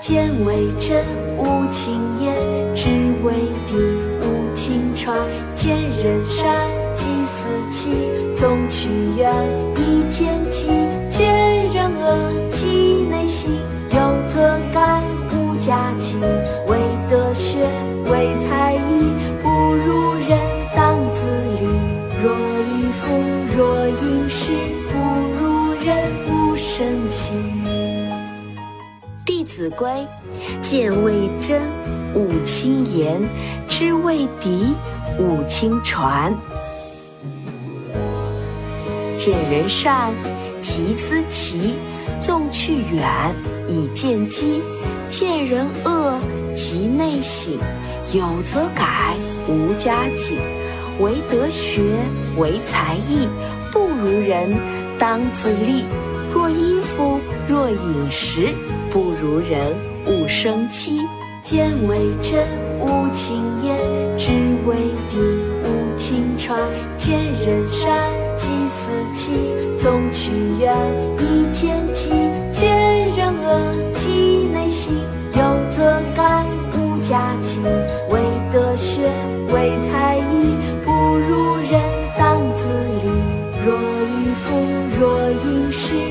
见为真，无情言；知为敌，无情传。见人善，即思齐；纵去远，以见机。见人恶，即内省。有则改，无加进。为德学，为才艺，不如人当自砺。若以父，若以师，不如人勿生气。《弟子规》：见未真，勿轻言；知未敌，勿轻传。见人善，即思齐；纵去远，以见机；见人恶，即内省。有则改，无加警。唯德学，唯才艺，不如人当自砺。若衣，若饮食不如人，勿生戚；见为真，勿轻言；知为敌，勿轻传。见人善，即思齐，纵去远，以见机；见人恶，即内省，有则改，无加警。唯德学，唯才艺，不如人，当自砺；若衣服，若饮食。